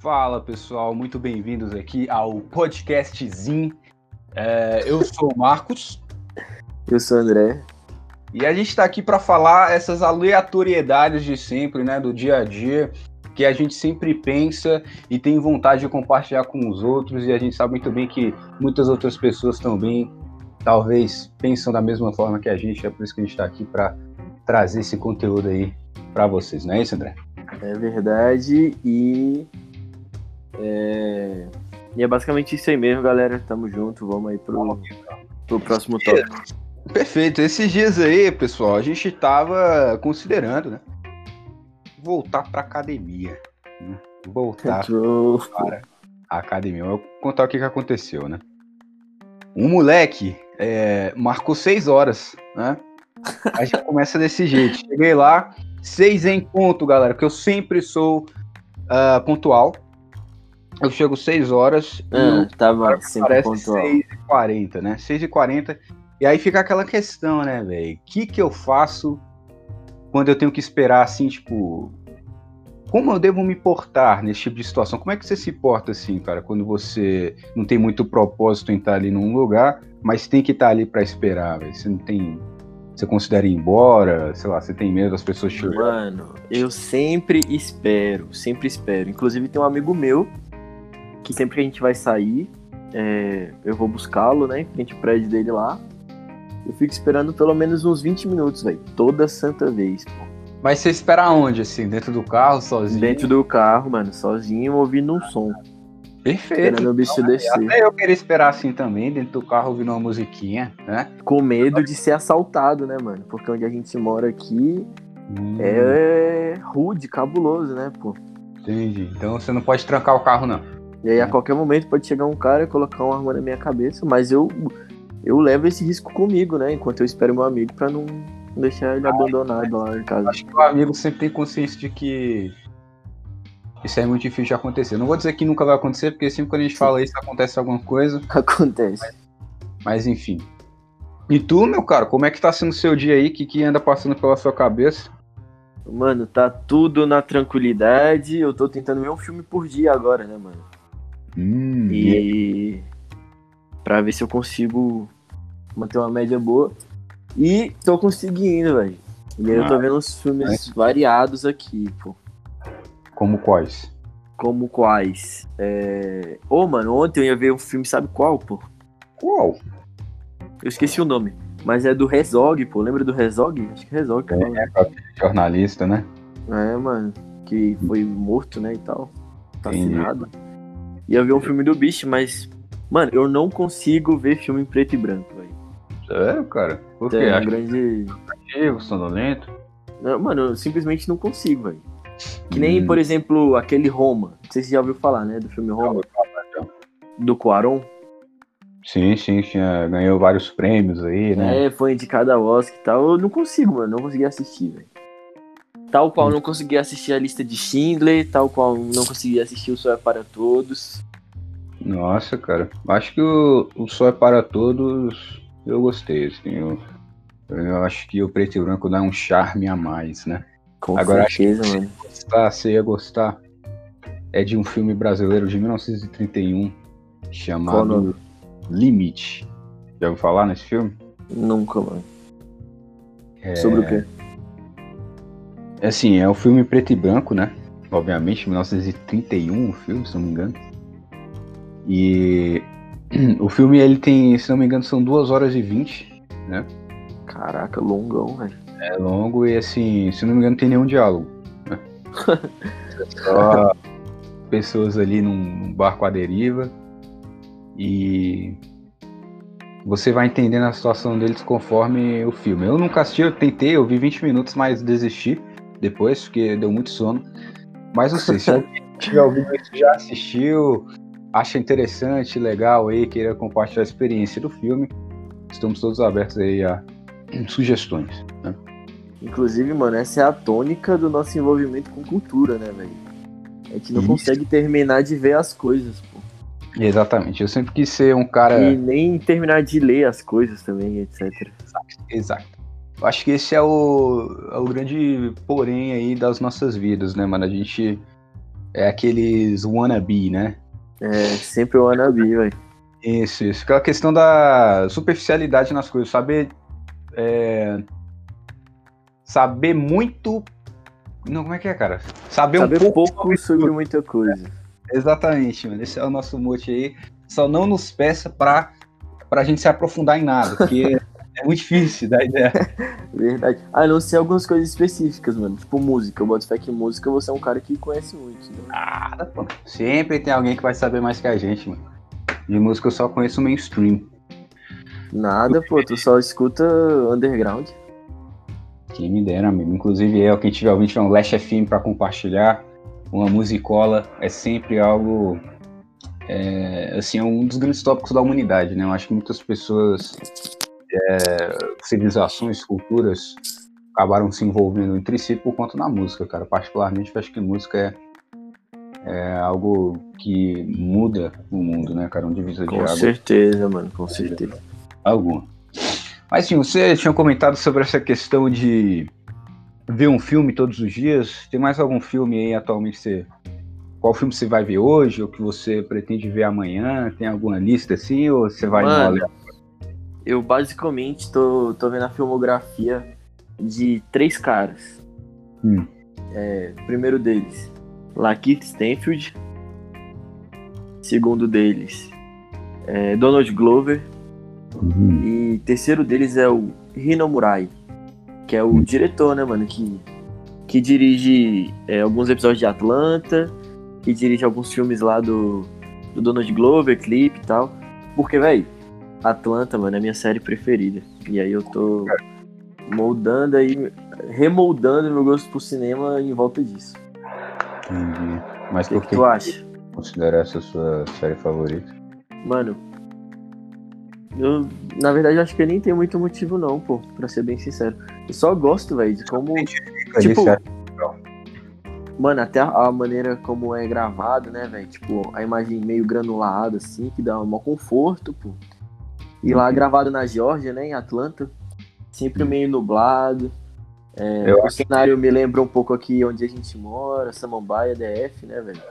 Fala pessoal, muito bem-vindos aqui ao podcastzinho. É, eu sou o Marcos. Eu sou o André. E a gente está aqui para falar essas aleatoriedades de sempre, né, do dia a dia, que a gente sempre pensa e tem vontade de compartilhar com os outros, e a gente sabe muito bem que muitas outras pessoas também, talvez, pensam da mesma forma que a gente, é por isso que a gente está aqui para trazer esse conteúdo aí para vocês, não é isso, André? É verdade, e é... e é basicamente isso aí mesmo, galera. Tamo junto, vamos aí pro, pro próximo tópico. Perfeito. Esses dias aí, pessoal, a gente tava considerando, né? Voltar pra academia. Né? Voltar para a academia. Eu vou contar o que, que aconteceu, né? Um moleque é, marcou seis horas, né? A gente começa desse jeito. Cheguei lá, seis em ponto, galera, que eu sempre sou uh, pontual. Eu chego 6 horas. Ah, tava sempre pontual. 6h40, né? 6h40. E aí fica aquela questão, né, velho? O que, que eu faço quando eu tenho que esperar, assim, tipo. Como eu devo me portar nesse tipo de situação? Como é que você se porta, assim, cara, quando você não tem muito propósito em estar ali num lugar, mas tem que estar ali para esperar, velho? Você não tem. Você considera ir embora? Sei lá, você tem medo das pessoas chegarem? Mano, eu sempre espero, sempre espero. Inclusive tem um amigo meu que sempre que a gente vai sair, é, eu vou buscá-lo, né, em frente ao prédio dele lá. Eu fico esperando pelo menos uns 20 minutos, velho. Toda santa vez, pô. Mas você espera onde, assim? Dentro do carro, sozinho? Dentro do carro, mano, sozinho, ouvindo um som. Perfeito. Esperando o bicho então, descer. Até eu queria esperar assim também, dentro do carro, ouvindo uma musiquinha, né? Com medo de ser assaltado, né, mano? Porque onde a gente mora aqui hum. é rude, cabuloso, né, pô? Entendi. Então você não pode trancar o carro, não. E aí a qualquer momento pode chegar um cara e colocar uma arma na minha cabeça, mas eu eu levo esse risco comigo, né? Enquanto eu espero meu amigo para não deixar ele abandonado lá em casa. Acho que o amigo sempre tem consciência de que isso é muito difícil de acontecer. Não vou dizer que nunca vai acontecer, porque sempre quando a gente fala isso acontece alguma coisa. Acontece. Mas, mas enfim. E tu, meu cara, como é que tá sendo o seu dia aí? O que, que anda passando pela sua cabeça? Mano, tá tudo na tranquilidade. Eu tô tentando ver um filme por dia agora, né, mano? Hum, e para ver se eu consigo manter uma média boa. E tô conseguindo, velho. E aí ah, eu tô ah, vendo uns filmes é. variados aqui, pô. Como quais? Como quais? É... Ô, oh, mano, ontem eu ia ver um filme, sabe qual, pô? Qual? Eu esqueci o nome. Mas é do Rezog, pô. Lembra do Rezog? Acho que Rezog. É, é, é jornalista, né? É, mano. Que foi morto, né, e tal. Assassinado. Entendi ia ver um filme do Beast, mas, mano, eu não consigo ver filme em preto e branco, velho. Sério, cara? Por quê? É um grande. Ativo, sonolento? Não, mano, eu simplesmente não consigo, velho. Que nem, hum. por exemplo, aquele Roma. Não sei se você já ouviu falar, né? Do filme Roma. Do Quaron. Sim, sim, tinha, ganhou vários prêmios aí, né? É, foi indicado a Oscar e tal. Eu não consigo, mano. Não consegui assistir, velho. Tal qual não consegui assistir a lista de Schindler, tal qual não consegui assistir o Sol é para Todos. Nossa, cara. Acho que o, o Sol é para Todos eu gostei, assim. Eu, eu acho que o preto e branco dá um charme a mais, né? Com Agora, certeza, acho que mano. Gostar, você ia gostar. É de um filme brasileiro de 1931 chamado Limite. Já ouviu falar nesse filme? Nunca, mano. É... Sobre o quê? É assim, é um filme preto e branco, né? Obviamente, 1931 o filme, se não me engano. E o filme, ele tem, se não me engano, são 2 horas e 20, né? Caraca, longão, velho. É longo e assim, se não me engano, tem nenhum diálogo. Né? Só pessoas ali num barco à deriva. E você vai entendendo a situação deles conforme o filme. Eu nunca assisti, eu tentei, eu vi 20 minutos, mas desisti depois, porque deu muito sono. Mas não sei, se alguém tiver ouvido isso, já assistiu, acha interessante, legal aí, queira compartilhar a experiência do filme, estamos todos abertos aí a sugestões. Né? Inclusive, mano, essa é a tônica do nosso envolvimento com cultura, né, velho? A gente não isso. consegue terminar de ver as coisas, pô. Exatamente, eu sempre quis ser um cara. E nem terminar de ler as coisas também, etc. Exato. Exato. Eu acho que esse é o, é o grande porém aí das nossas vidas, né, mano? A gente é aqueles wannabe, né? É, sempre o wannabe, velho. Isso, isso. Aquela questão da superficialidade nas coisas. Saber. É, saber muito. Não, como é que é, cara? Saber, saber um pouco, pouco sobre muita coisa. Exatamente, mano. Esse é o nosso mote aí. Só não nos peça pra, pra gente se aprofundar em nada, porque é muito difícil dar ideia. Verdade. A não ser algumas coisas específicas, mano. Tipo música. Eu boto fé que música você é um cara que conhece muito. Né? Nada, pô. Sempre tem alguém que vai saber mais que a gente, mano. De música eu só conheço mainstream. Nada, pô. Tu só escuta underground. Quem me dera, amigo. Inclusive eu, quem tiver ouvindo, tiver um Lash FM pra compartilhar uma musicola é sempre algo é, assim é um dos grandes tópicos da humanidade né eu acho que muitas pessoas é, civilizações culturas acabaram se envolvendo entre si por conta da música cara particularmente eu acho que música é, é algo que muda o mundo né cara um divisor de água com certeza mano com certeza alguma mas sim você tinha comentado sobre essa questão de ver um filme todos os dias? Tem mais algum filme aí atualmente você. Qual filme você vai ver hoje ou que você pretende ver amanhã? Tem alguma lista assim ou você vai Mano, Eu basicamente tô, tô vendo a filmografia de três caras. Hum. É, primeiro deles, Lakeith Stanfield. Segundo deles, é Donald Glover. Uhum. E terceiro deles é o Hino Murai que é o diretor, né, mano, que, que dirige é, alguns episódios de Atlanta, que dirige alguns filmes lá do, do Donald Glover, clipe e tal. Porque, velho, Atlanta, mano, é a minha série preferida. E aí eu tô moldando aí, remoldando meu gosto pro cinema em volta disso. Entendi. Mas por que, que tu acha? Considera essa a sua série favorita? Mano, eu, na verdade, acho que nem tem muito motivo, não, pô, pra ser bem sincero. Eu só gosto, velho, de como. Tipo, mano, até a maneira como é gravado, né, velho? Tipo, a imagem meio granulada, assim, que dá um maior conforto, pô. E lá uhum. gravado na Geórgia, né, em Atlanta, sempre meio nublado. É, o cenário que... me lembra um pouco aqui onde a gente mora, Samambaia, DF, né, velho?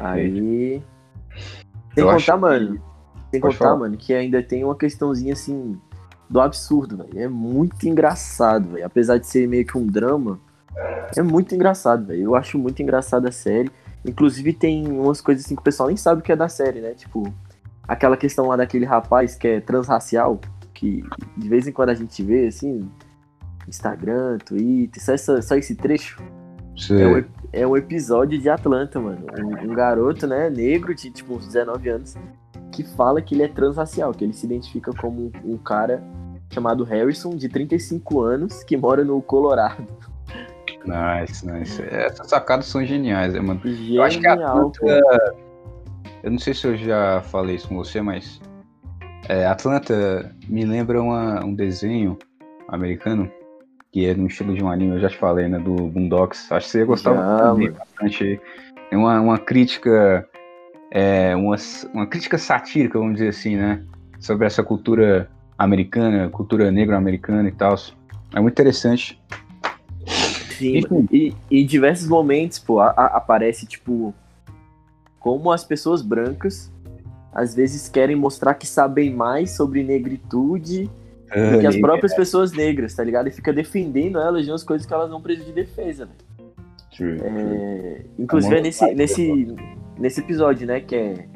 Aí. Sem eu contar, mano. Que sem contar, falar. mano, que ainda tem uma questãozinha assim do absurdo, velho. É muito engraçado, velho. Apesar de ser meio que um drama, é muito engraçado, velho. Eu acho muito engraçada a série. Inclusive tem umas coisas assim que o pessoal nem sabe o que é da série, né? Tipo, aquela questão lá daquele rapaz que é transracial, que de vez em quando a gente vê, assim, Instagram, Twitter, só, essa, só esse trecho. É um, é um, episódio de Atlanta, mano. Um, um, garoto, né, negro, de tipo uns 19 anos, que fala que ele é transracial, que ele se identifica como um, cara chamado Harrison, de 35 anos, que mora no Colorado. Nice, nice. Essas sacadas são geniais, né, mano? Genial, eu acho que a Atlanta. Eu não sei se eu já falei isso com você, mas. É, Atlanta me lembra uma, um desenho americano que é no estilo de um anime, eu já te falei, né? Do Boondocks. Acho que você ia gostar bastante. Tem uma, uma crítica é, uma, uma crítica satírica, vamos dizer assim, né? Sobre essa cultura americana, cultura negro-americana e tal. É muito interessante. Sim, e, e, em diversos momentos, pô, a, a, aparece, tipo, como as pessoas brancas às vezes querem mostrar que sabem mais sobre negritude do que as próprias é. pessoas negras, tá ligado? E fica defendendo elas de umas coisas que elas não precisam de defesa, né? True, é, true. Inclusive é nesse, nesse, nesse episódio, né? Que é,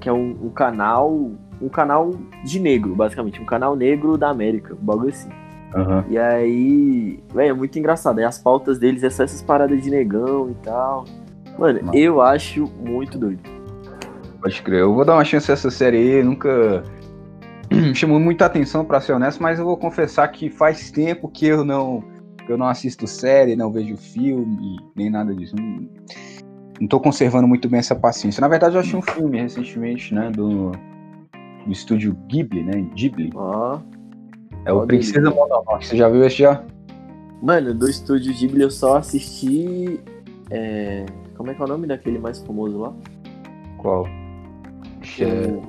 que é um, um, canal. Um canal de negro, basicamente. Um canal negro da América. Um bagulho assim. Uhum. E aí. Véio, é muito engraçado. Aí as pautas deles é só essas paradas de negão e tal. Mano, Nossa. eu acho muito doido. Pode crer. Eu vou dar uma chance a essa série aí. Nunca chamou muita atenção, para ser honesto, mas eu vou confessar que faz tempo que eu não eu não assisto série, não vejo filme, nem nada disso. Não, não tô conservando muito bem essa paciência. Na verdade, eu achei um filme recentemente, né, do, do estúdio Ghibli, né, Ghibli. Ó. É o Princesa Mononoke. Você já viu esse já? Mano, do estúdio Ghibli eu só assisti. É... Como é que é o nome daquele mais famoso lá? Qual? Que, é...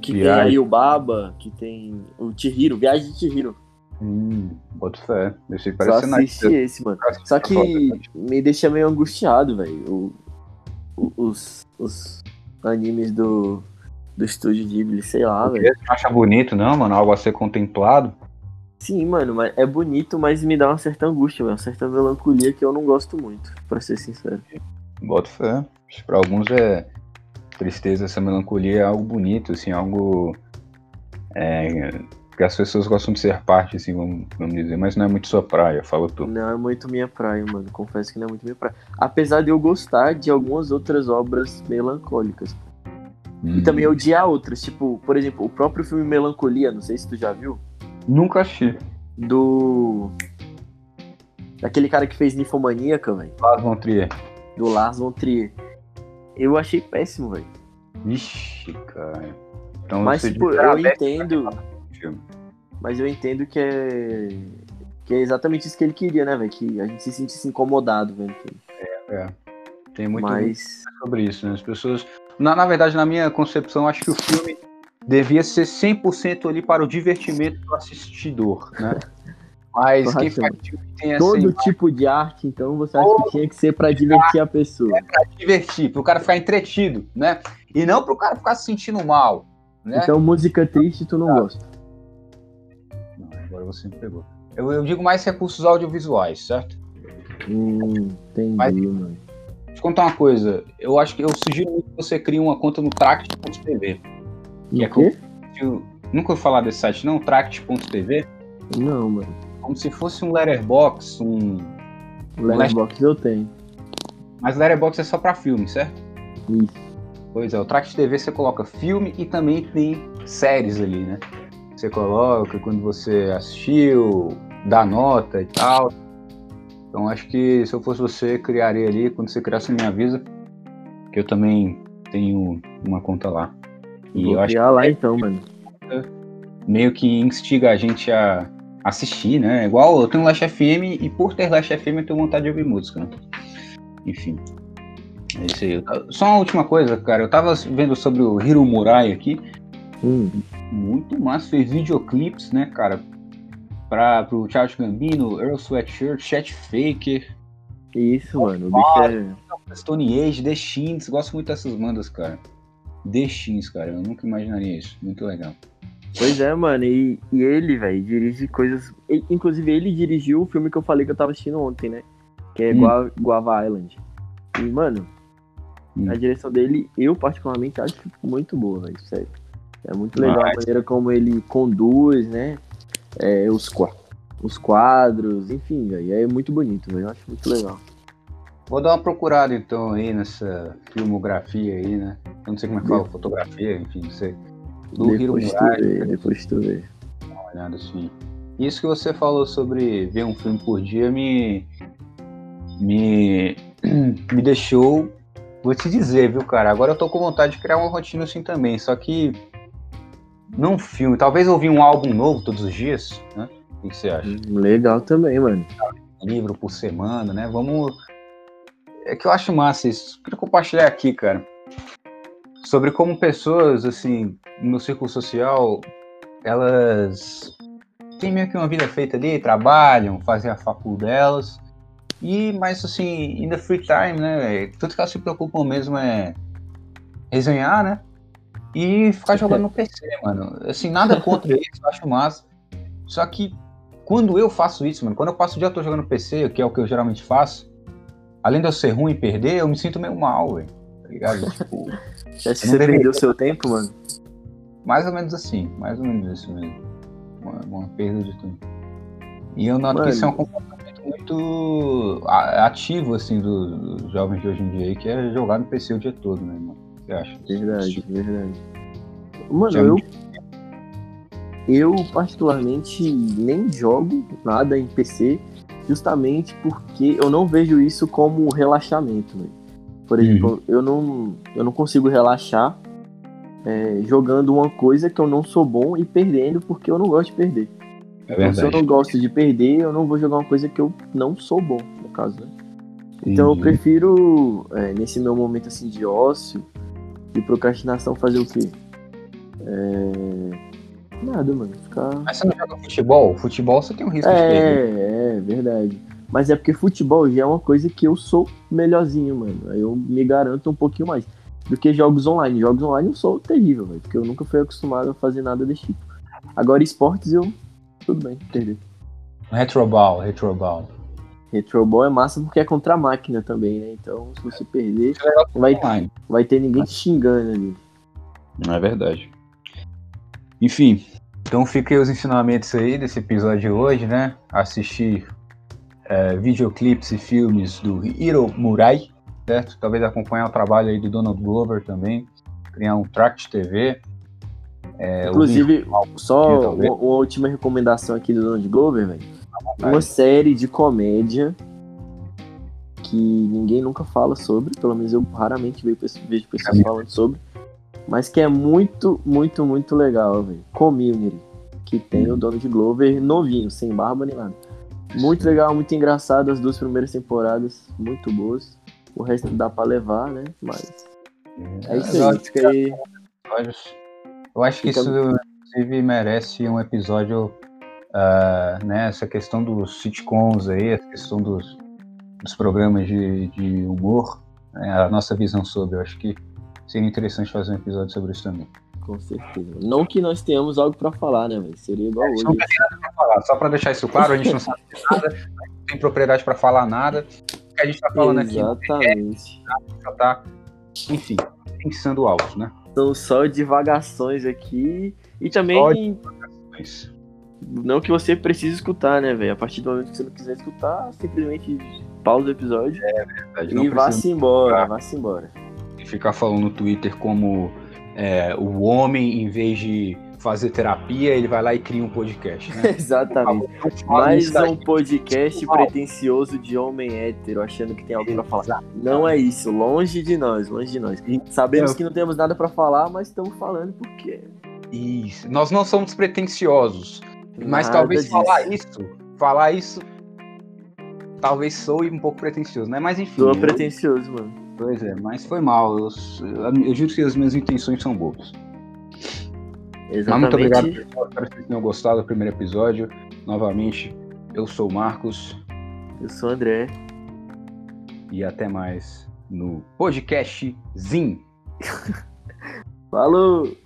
que tem aí o Baba, que tem o Chihiro, Viagem de Chihiro. Hum, boto fé. Esse Só parece assisti nice. esse, mano. Só que me deixa meio angustiado, velho. Os, os animes do, do estúdio Ghibli, sei lá, velho. Você não acha bonito, não, mano? Algo a ser contemplado? Sim, mano, mas é bonito, mas me dá uma certa angústia. Uma certa melancolia que eu não gosto muito, pra ser sincero. Boto fé. Pra alguns é tristeza, essa melancolia é algo bonito, assim, algo é, que as pessoas gostam de ser parte, assim, vamos, vamos dizer, mas não é muito sua praia, fala tu. Não é muito minha praia, mano. Confesso que não é muito minha praia. Apesar de eu gostar de algumas outras obras melancólicas. E Hum. também odiar outras. Tipo, por exemplo, o próprio filme Melancolia, não sei se tu já viu. Nunca assisti. Do. Daquele cara que fez Ninfomaníaca, velho. Lars von Trier. Do Lars von Trier. Eu achei péssimo, velho. Vixe, cara. Então Mas, tipo, eu "Ah, Beck entendo. filme." Mas eu entendo que é. Que é exatamente isso que ele queria, né, velho? Que a gente se sentisse incomodado vendo o filme. Tem muito Mas. sobre isso, né? As pessoas. Na, na verdade, na minha concepção, acho que o filme devia ser 100% ali para o divertimento do assistidor, né? Mas quem faz tem assim, Todo tipo de arte, então, você acha que tinha que ser pra divertir a pessoa. pra divertir, para o cara ficar entretido, né? E não para o cara ficar se sentindo mal, né? Então, música triste tu não gosta. Não, agora você me pegou. Eu, eu digo mais recursos audiovisuais, certo? Hum, entendi, Mas- mano. Deixa eu contar uma coisa. Eu acho que eu sugiro muito que você crie uma conta no Tract.tv. E é quê? Eu nunca ouvi falar desse site, não? Tract.tv. Não, mano. Como se fosse um letterbox, um. Letterboxd eu tenho. Mas letterbox é só pra filme, certo? Isso. Pois é, o Tract TV você coloca filme e também tem séries ali, né? Você coloca quando você assistiu, dá nota e tal. Então acho que se eu fosse você, criaria ali, quando você criasse me avisa, que eu também tenho uma conta lá. E Vou eu acho criar lá então, mano. meio que instiga a gente a assistir, né? Igual eu tenho Last FM e por ter Last FM eu tenho vontade de ouvir música, né? Enfim. É isso aí. Só uma última coisa, cara. Eu tava vendo sobre o Hiro Murai aqui. Hum, Muito massa. Fez videoclipes, né, cara? Pra, pro Charles Gambino, Earl Sweatshirt, Chet Faker, isso, mano. O bicho é. Stone Age, The Shins. Gosto muito dessas bandas, cara. The Shins, cara. Eu nunca imaginaria isso. Muito legal. Pois é, mano. E, e ele, velho, dirige coisas. e- Inclusive, ele dirigiu o filme que eu falei que eu tava assistindo ontem, né? Que é Hum. Gua- Guava Island. E, mano, Hum. a direção dele, eu particularmente acho muito boa, velho. Sério. É muito legal a Mas- maneira como ele conduz, né? É, os, os quadros, enfim, velho. É muito bonito, velho. Eu acho muito legal. Vou dar uma procurada então aí nessa filmografia aí, né? Eu não sei como é que fala, fotografia, enfim, não sei. Do Hiro Depois tu Murai, vê, depois tu vê. uma olhada assim. Isso que você falou sobre ver um filme por dia me. me. me deixou. Vou te dizer, viu, cara? Agora eu tô com vontade de criar uma rotina assim também, só que. Não filme, talvez ouvir um álbum novo todos os dias, né? O que você acha? Hum, Legal também, mano. livro por semana, né? Vamos. É que eu acho massa isso. Queria compartilhar aqui, cara. Sobre como pessoas, assim, no círculo social, elas têm meio que uma vida feita ali, trabalham, fazem a facul delas. E, mas assim, in the free time, né? velho, Tudo que elas se preocupam mesmo é resenhar, né? E ficar jogando no PC, mano. Assim, nada contra isso, eu acho massa. Só que quando eu faço isso, mano, quando eu passo o dia todo jogando PC, que é o que eu geralmente faço, além de eu ser ruim e perder, eu me sinto meio mal, velho. Tá ligado? Tipo, Você você perdeu seu tempo, mano? mais ou menos assim, mais ou menos isso mesmo. Uma, uma perda de tempo. E eu noto Mano. que isso é um comportamento muito ativo, assim, do- dos jovens de hoje em dia aí, que é jogar no PC o dia todo, né, irmão? O que você acha? Verdade, verdade. Mano, eu. Eu, particularmente, nem jogo nada em PC, justamente porque eu não vejo isso como relaxamento. velho. Por exemplo, eu, não, eu não consigo relaxar é, jogando uma coisa que eu não sou bom e perdendo porque eu não gosto de perder. É Então, se eu não gosto de perder, eu não vou jogar uma coisa que eu não sou bom, no caso, né? Então eu Entendi. prefiro, é, nesse meu momento assim de ócio, de procrastinação, fazer o quê? É, Nada, mano. Ficar... Mas você não joga futebol? Futebol você tem um risco de perder. É, é, verdade. Mas é porque futebol já é uma coisa que eu sou melhorzinho, mano. Aí eu me garanto um pouquinho mais. Do que jogos online. Jogos online eu sou terrível, velho. Porque eu nunca fui acostumado a fazer nada desse tipo. Agora, esportes eu. Tudo bem, perder. Retroball, retroball. Retroball é massa porque é contra a máquina também, né? Então, se você perder, vai, Online. vai ter ninguém te xingando ali. Não é verdade. Enfim, então fiquem os ensinamentos aí desse episódio de hoje, né? Assistir é, videoclipes e filmes do Hiro Murai, certo? Talvez acompanhar o trabalho aí do Donald Glover também, criar um Tract TV. É, Inclusive, só uma, uma última recomendação aqui do Donald Glover, velho. Uma série de comédia que ninguém nunca fala sobre, pelo menos eu raramente vejo, pessoas- falando sobre, mas que é muito, muito, muito legal, velho. Community, que tem o Donald Glover novinho, sem barba nem nada. Muito legal, muito engraçado as duas primeiras temporadas, muito boas. O resto dá pra levar, né? Mas é isso aí, acho fica aí. Eu acho que isso, inclusive, merece um episódio, ah, né? Essa questão dos sitcoms aí, a questão dos, dos programas de, de humor, né, a nossa visão sobre. Eu acho que seria interessante fazer um episódio sobre isso também. Com certeza. Não que nós tenhamos algo pra falar, né, velho? Seria igual hoje. Não tem nada pra falar. Só para deixar isso claro, a gente não sabe de nada, não tem propriedade para falar nada. O que a gente tá falando aqui Exatamente. só tá, enfim, pensando alto, né? São só divagações aqui. E também não que você precise escutar, né, velho? A partir do momento que você não quiser escutar, simplesmente pausa o episódio verdade, não e vá-se embora, vá-se embora. ficar falando no Twitter como é, o homem, em vez de fazer terapia, ele vai lá e cria um podcast, né? Exatamente. Mais um podcast pretencioso de homem hétero, achando que tem algo pra falar. Não é isso, longe de nós, longe de nós. Sabemos Eu- que não temos nada pra falar, mas estamos falando porque. Isso. Nós não somos pretensiosos, mas Nada talvez disso. falar isso, falar isso, talvez soe um pouco pretencioso, né? Mas enfim. Soa eu- pretencioso, mano. Pois é, mas foi mal. Eu, eu, juro que as minhas intenções são boas. Mas muito Exatamente. obrigado, pessoal. Espero que vocês tenham gostado do primeiro episódio. Novamente, eu sou o Marcos Eu sou o André. e até mais no podcast Zin. Falou!